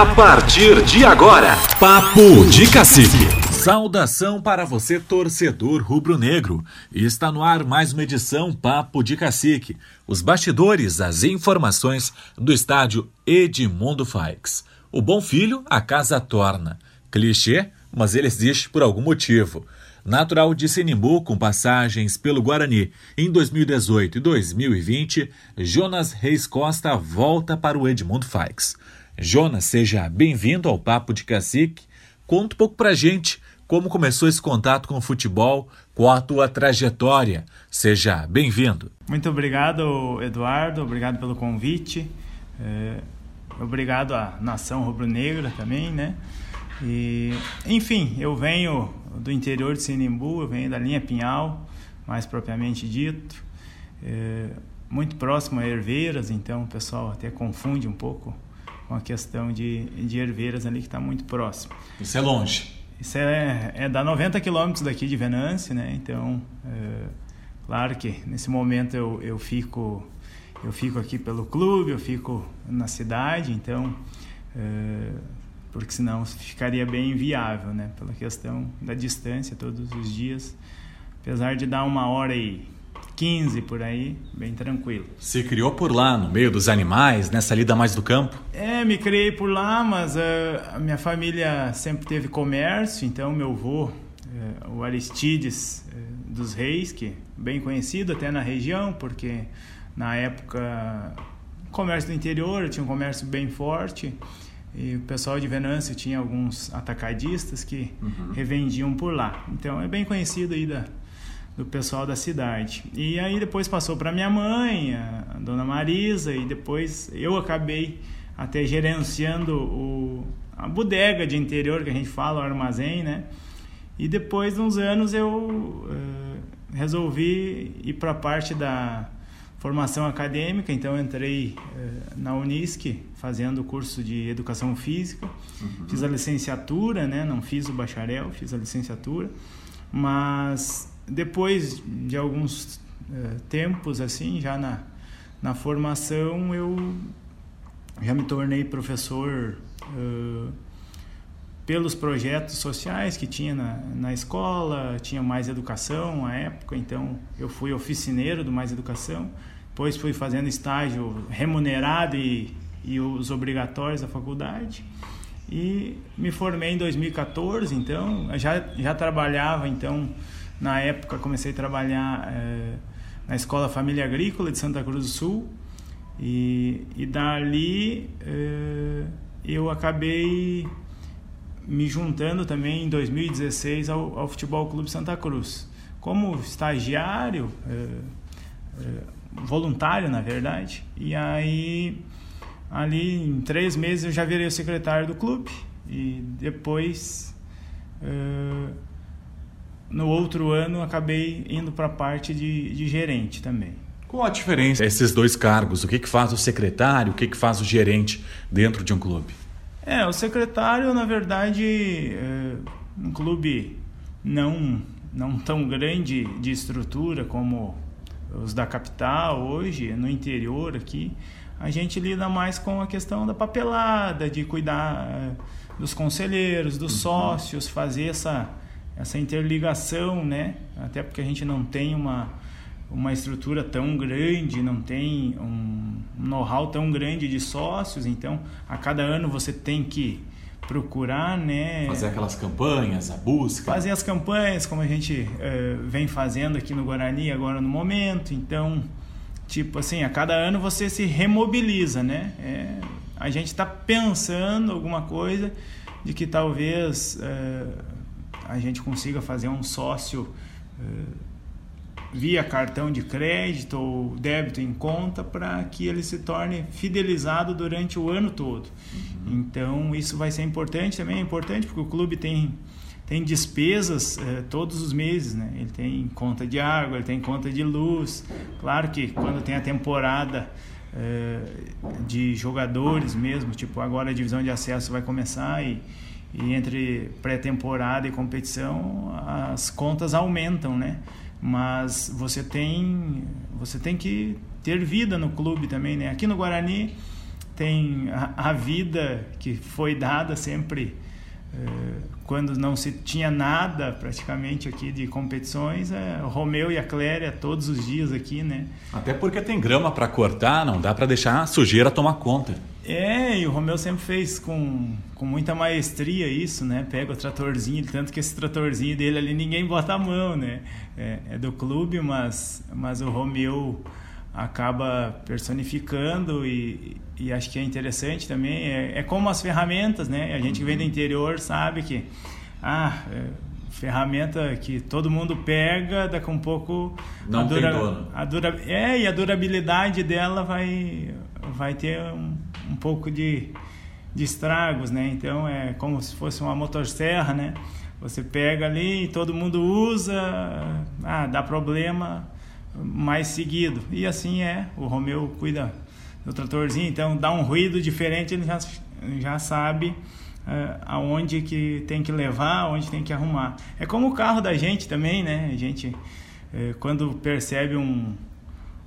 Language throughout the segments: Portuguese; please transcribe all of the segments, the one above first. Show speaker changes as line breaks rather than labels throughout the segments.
A partir de agora, Papo de Cacique.
Saudação para você, torcedor rubro-negro. Está no ar mais uma edição Papo de Cacique. Os bastidores, as informações do estádio Edmundo Faix. O bom filho, a casa torna. Clichê, mas ele existe por algum motivo. Natural de Sinimbu, com passagens pelo Guarani em 2018 e 2020, Jonas Reis Costa volta para o Edmundo Faix. Jonas, seja bem-vindo ao Papo de Cacique. Conta um pouco pra gente como começou esse contato com o futebol, qual a tua trajetória. Seja bem-vindo.
Muito obrigado, Eduardo. Obrigado pelo convite. É, obrigado à nação rubro-negra também, né? E, enfim, eu venho do interior de Sinimbu, eu venho da linha Pinhal, mais propriamente dito. É, muito próximo a Herveiras, então o pessoal até confunde um pouco com a questão de, de Herveiras ali, que está muito próximo.
Isso é longe?
Isso é, é da 90 quilômetros daqui de Venâncio, né? Então, é, claro que nesse momento eu, eu fico eu fico aqui pelo clube, eu fico na cidade, então é, porque senão ficaria bem inviável, né? Pela questão da distância todos os dias, apesar de dar uma hora e 15 por aí, bem tranquilo.
Se criou por lá, no meio dos animais, nessa lida mais do campo?
É, me criei por lá, mas uh, a minha família sempre teve comércio, então meu avô, uh, o Aristides uh, dos Reis, que é bem conhecido até na região, porque na época comércio do interior tinha um comércio bem forte e o pessoal de Venâncio tinha alguns atacadistas que uhum. revendiam por lá. Então é bem conhecido aí da, do pessoal da cidade. E aí depois passou para minha mãe, a dona Marisa, e depois eu acabei até gerenciando o, a bodega de interior que a gente fala, o armazém, né? E depois de uns anos eu uh, resolvi ir para a parte da formação acadêmica, então entrei uh, na Unisc fazendo o curso de educação física, uhum. fiz a licenciatura, né? Não fiz o bacharel, fiz a licenciatura, mas depois de alguns uh, tempos assim já na, na formação eu já me tornei professor uh, pelos projetos sociais que tinha na, na escola tinha mais educação à época então eu fui oficineiro do mais educação depois fui fazendo estágio remunerado e, e os obrigatórios da faculdade e me formei em 2014 então já já trabalhava então na época, comecei a trabalhar é, na Escola Família Agrícola de Santa Cruz do Sul e, e dali é, eu acabei me juntando também em 2016 ao, ao Futebol Clube Santa Cruz. Como estagiário, é, voluntário na verdade, e aí ali em três meses eu já virei o secretário do clube e depois no outro ano acabei indo para a parte de, de, gerente também.
Qual a diferença esses dois cargos? O que, que faz o secretário, o que, que faz o gerente dentro de um clube?
É, o secretário, na verdade, é um clube não, não tão grande de estrutura como os da capital hoje, no interior aqui, a gente lida mais com a questão da papelada, de cuidar é, dos conselheiros, dos uhum. sócios, fazer essa essa interligação, né? Até porque a gente não tem uma, uma estrutura tão grande, não tem um know-how tão grande de sócios, então a cada ano você tem que procurar, né?
Fazer aquelas campanhas, a busca.
Fazer as campanhas, como a gente uh, vem fazendo aqui no Guarani agora no momento. Então, tipo assim, a cada ano você se remobiliza, né? É, a gente está pensando alguma coisa de que talvez uh, a gente consiga fazer um sócio uh, via cartão de crédito ou débito em conta para que ele se torne fidelizado durante o ano todo. Uhum. Então isso vai ser importante também, é importante porque o clube tem tem despesas uh, todos os meses, né? Ele tem conta de água, ele tem conta de luz. Claro que quando tem a temporada uh, de jogadores mesmo, tipo agora a divisão de acesso vai começar e e entre pré-temporada e competição as contas aumentam, né? Mas você tem você tem que ter vida no clube também, né? Aqui no Guarani tem a, a vida que foi dada sempre é, quando não se tinha nada praticamente aqui de competições, é, o Romeu e a Cléria todos os dias aqui, né?
Até porque tem grama para cortar, não dá para deixar a sujeira tomar conta.
É, e o Romeu sempre fez com, com muita maestria isso, né? Pega o tratorzinho, tanto que esse tratorzinho dele ali ninguém bota a mão, né? É, é do clube, mas, mas o Romeu acaba personificando e, e acho que é interessante também. É, é como as ferramentas, né? A gente que vem do interior sabe que ah, é, ferramenta que todo mundo pega, daqui a um pouco
não a dura.
A dura, é, e a durabilidade dela vai vai ter um, um pouco de, de estragos, né? Então é como se fosse uma motosserra, né? Você pega ali, todo mundo usa, ah, dá problema mais seguido. E assim é, o Romeu cuida do tratorzinho, então dá um ruído diferente, ele já, já sabe aonde que tem que levar, aonde tem que arrumar. É como o carro da gente também, né? A gente, uh, quando percebe um,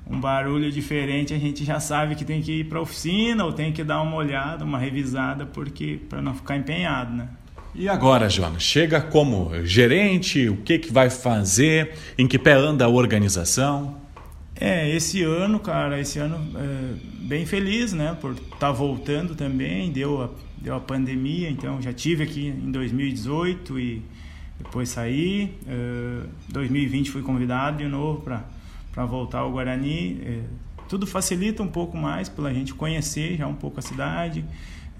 um barulho diferente, a gente já sabe que tem que ir para a oficina ou tem que dar uma olhada, uma revisada, porque para não ficar empenhado, né?
E agora, João, chega como gerente, o que, que vai fazer, em que pé anda a organização?
É, esse ano, cara, esse ano é, bem feliz, né, por estar tá voltando também, deu a, deu a pandemia, então já tive aqui em 2018 e depois saí, é, 2020 fui convidado de novo para voltar ao Guarani, é, tudo facilita um pouco mais pela gente conhecer já um pouco a cidade,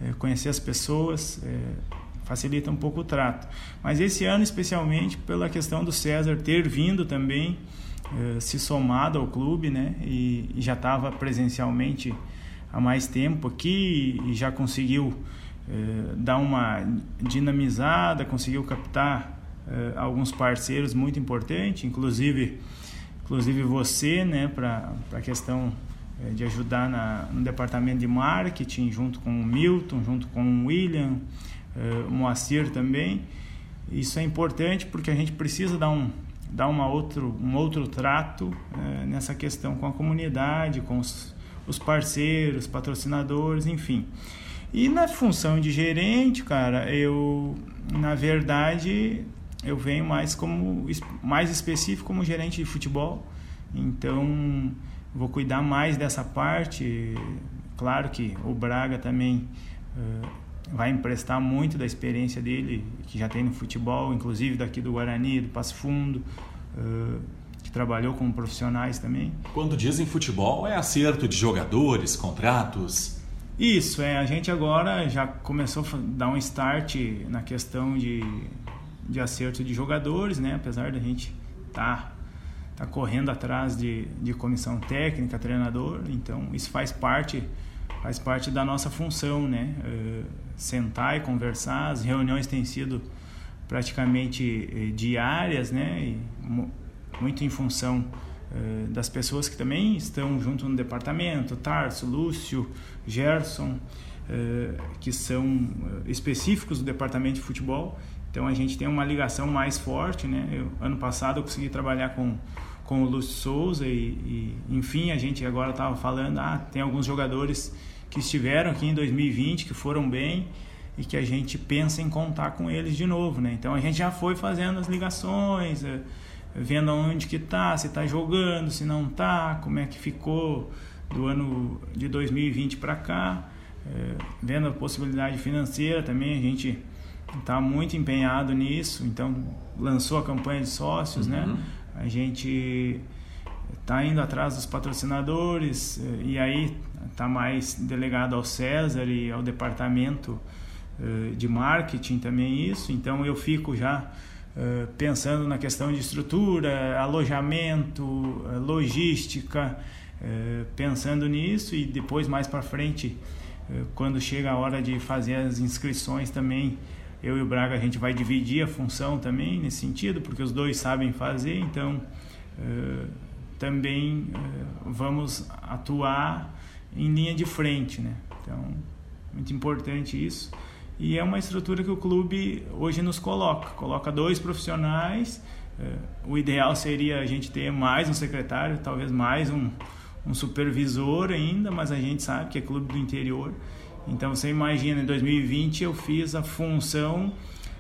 é, conhecer as pessoas, facilita um pouco o trato. Mas esse ano, especialmente, pela questão do César ter vindo também, eh, se somado ao clube, né? E, e já estava presencialmente há mais tempo aqui e, já conseguiu eh, dar uma dinamizada, conseguiu captar eh, alguns parceiros muito importantes, inclusive, inclusive você, né? Para a questão de ajudar na, no departamento de marketing, junto com o Milton, junto com o William, uh, Moacir também. Isso é importante porque a gente precisa dar um, dar uma outro, um outro trato nessa questão com a comunidade, com os, os parceiros, patrocinadores, enfim. E na função de gerente, cara, eu, na verdade, eu venho mais como mais específico como gerente de futebol. Então, vou cuidar mais dessa parte. Claro que o Braga também uh, vai emprestar muito da experiência dele, que já tem no futebol, inclusive daqui do Guarani, do Passo Fundo, uh, que trabalhou com profissionais também.
Quando dizem futebol, é acerto de jogadores, contratos?
Isso, é. A gente agora já começou a dar um start na questão de, de acerto de jogadores, né? Apesar da gente estar tá, tá correndo atrás de, de comissão técnica, treinador, então isso faz parte faz parte da nossa função, né? Uh, sentar e conversar. As reuniões têm sido praticamente eh, diárias, né? E muito em função das pessoas que também estão junto no departamento, Tarso, Lúcio, Gerson, uh, que são específicos do departamento de futebol. Então a gente tem uma ligação mais forte, né? Eu, ano passado eu consegui trabalhar com com o Lúcio Souza e, e enfim a gente agora estava falando, ah, tem alguns jogadores que estiveram aqui em 2020, que foram bem e que a gente pensa em contar com eles de novo, né? Então a gente já foi fazendo as ligações, eh, vendo onde que tá, se tá jogando, se não tá, como é que ficou do ano de 2020 para cá, é, vendo a possibilidade financeira também, a gente está muito empenhado nisso, então lançou a campanha de sócios, né? uhum. né? A gente está indo atrás dos patrocinadores eh, e aí está mais delegado ao César e ao departamento uh, de marketing também isso. Então eu fico já uh, pensando na questão de estrutura, alojamento, uh, logística, pensando nisso e depois mais para frente, quando chega a hora de fazer as inscrições também, eu e o Braga a gente vai dividir a função também nesse sentido, porque os dois sabem fazer, então também vamos atuar em linha de frente, né? Então, muito importante isso. E é uma estrutura que o clube hoje nos coloca. Coloca dois profissionais. É, o ideal seria a gente ter mais um secretário, talvez mais um, um supervisor ainda, mas a gente sabe que é clube do interior. Então você imagina, em 2020 eu fiz a função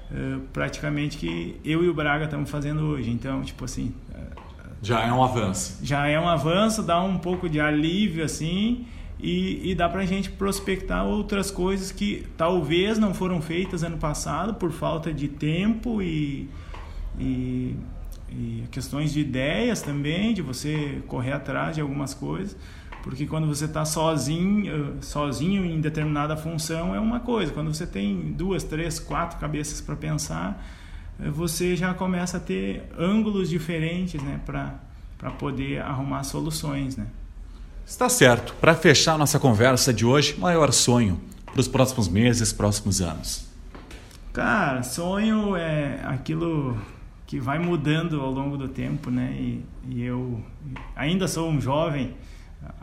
uh, praticamente que eu e o Braga estamos fazendo hoje. Então, tipo assim. Uh,
já é um avanço.
Já é um avanço, dá um pouco de alívio assim. E, e dá para a gente prospectar outras coisas que talvez não foram feitas ano passado por falta de tempo e, e e questões de ideias também, de você correr atrás de algumas coisas, porque quando você está sozinho, sozinho em determinada função é uma coisa, quando você tem duas, três, quatro cabeças para pensar, você já começa a ter ângulos diferentes né, para poder arrumar soluções. Né?
Está certo. Para fechar nossa conversa de hoje, maior sonho para os próximos meses, próximos anos?
Cara, sonho é aquilo que vai mudando ao longo do tempo, né? E, e, eu ainda sou um jovem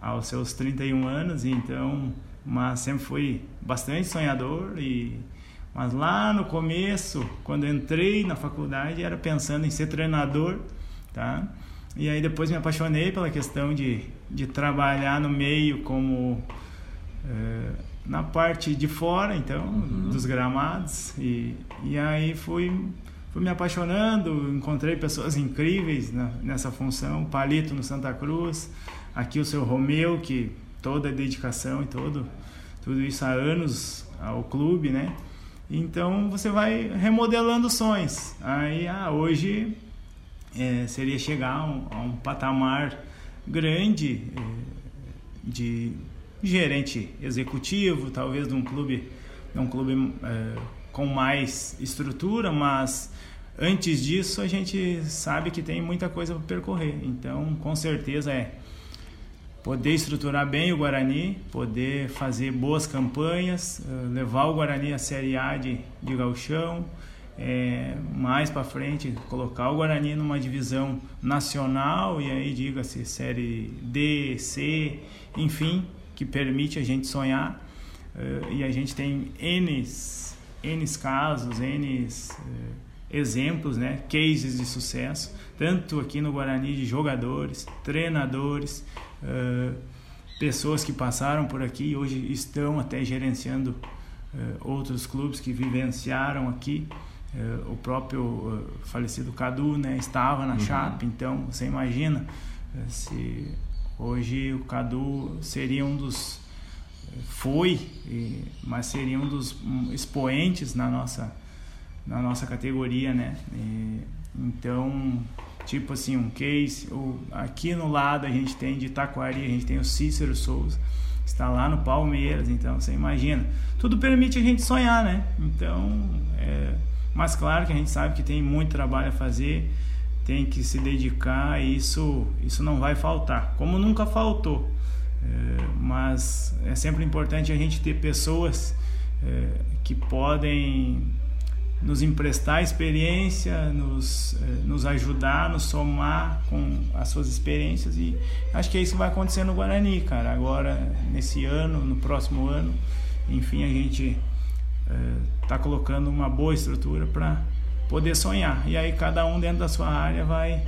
aos seus 31 anos, então, mas sempre fui bastante sonhador e mas lá no começo, quando entrei na faculdade, era pensando em ser treinador, tá? E aí depois me apaixonei pela questão de, de trabalhar no meio como é, na parte de fora, então, uhum. dos gramados e, e aí fui fui me apaixonando, encontrei pessoas incríveis na, nessa função, Palito no Santa Cruz, aqui o seu Romeu, que toda a dedicação e todo, tudo isso há anos ao clube, né? Então você vai remodelando sonhos. Aí, ah, hoje é, seria chegar a um, a um patamar grande é, de gerente executivo, talvez de um clube, de um clube é, com mais estrutura, mas antes disso a gente sabe que tem muita coisa para percorrer. Então, com certeza é poder estruturar bem o Guarani, poder fazer boas campanhas, eh, levar o Guarani à Série A de, de é, mais para frente colocar o Guarani numa divisão nacional e aí diga-se série D, C, enfim, que permite a gente sonhar uh, e a gente tem N N casos, N eh, exemplos, né, cases de sucesso, tanto aqui no Guarani de jogadores, treinadores, uh, pessoas que passaram por aqui e hoje estão até gerenciando uh, outros clubes que vivenciaram aqui. Uh, o próprio falecido Cadu né, estava na uhum. Chape, então você imagina se hoje o Cadu seria um dos foi, mas seria um dos expoentes na nossa, na nossa categoria, né? E, então, tipo assim, um case, o, aqui no lado a gente tem de Taquari, a gente tem o Cícero Souza, está lá no Palmeiras, então você imagina. Tudo permite a gente sonhar, né? Então, é, mas claro que a gente sabe que tem muito trabalho a fazer, tem que se dedicar e isso, isso não vai faltar, como nunca faltou. É, mas é sempre importante a gente ter pessoas é, que podem nos emprestar experiência, nos, é, nos ajudar, nos somar com as suas experiências e acho que é isso que vai acontecer no Guarani, cara. Agora, nesse ano, no próximo ano, enfim, a gente está colocando uma boa estrutura para poder sonhar. E aí cada um dentro da sua área vai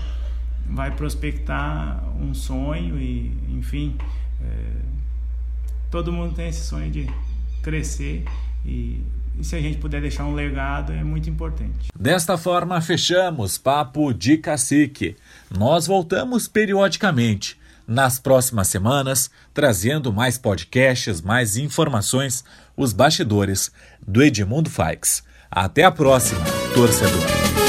vai prospectar um sonho e, enfim, é, todo mundo tem esse sonho de crescer e, e se a gente puder deixar um legado é muito importante.
Desta forma, fechamos Papo de Cacique. Nós voltamos periodicamente nas próximas semanas, trazendo mais podcasts, mais informações, os bastidores do Edmundo Faix. Até a próxima, torcedor!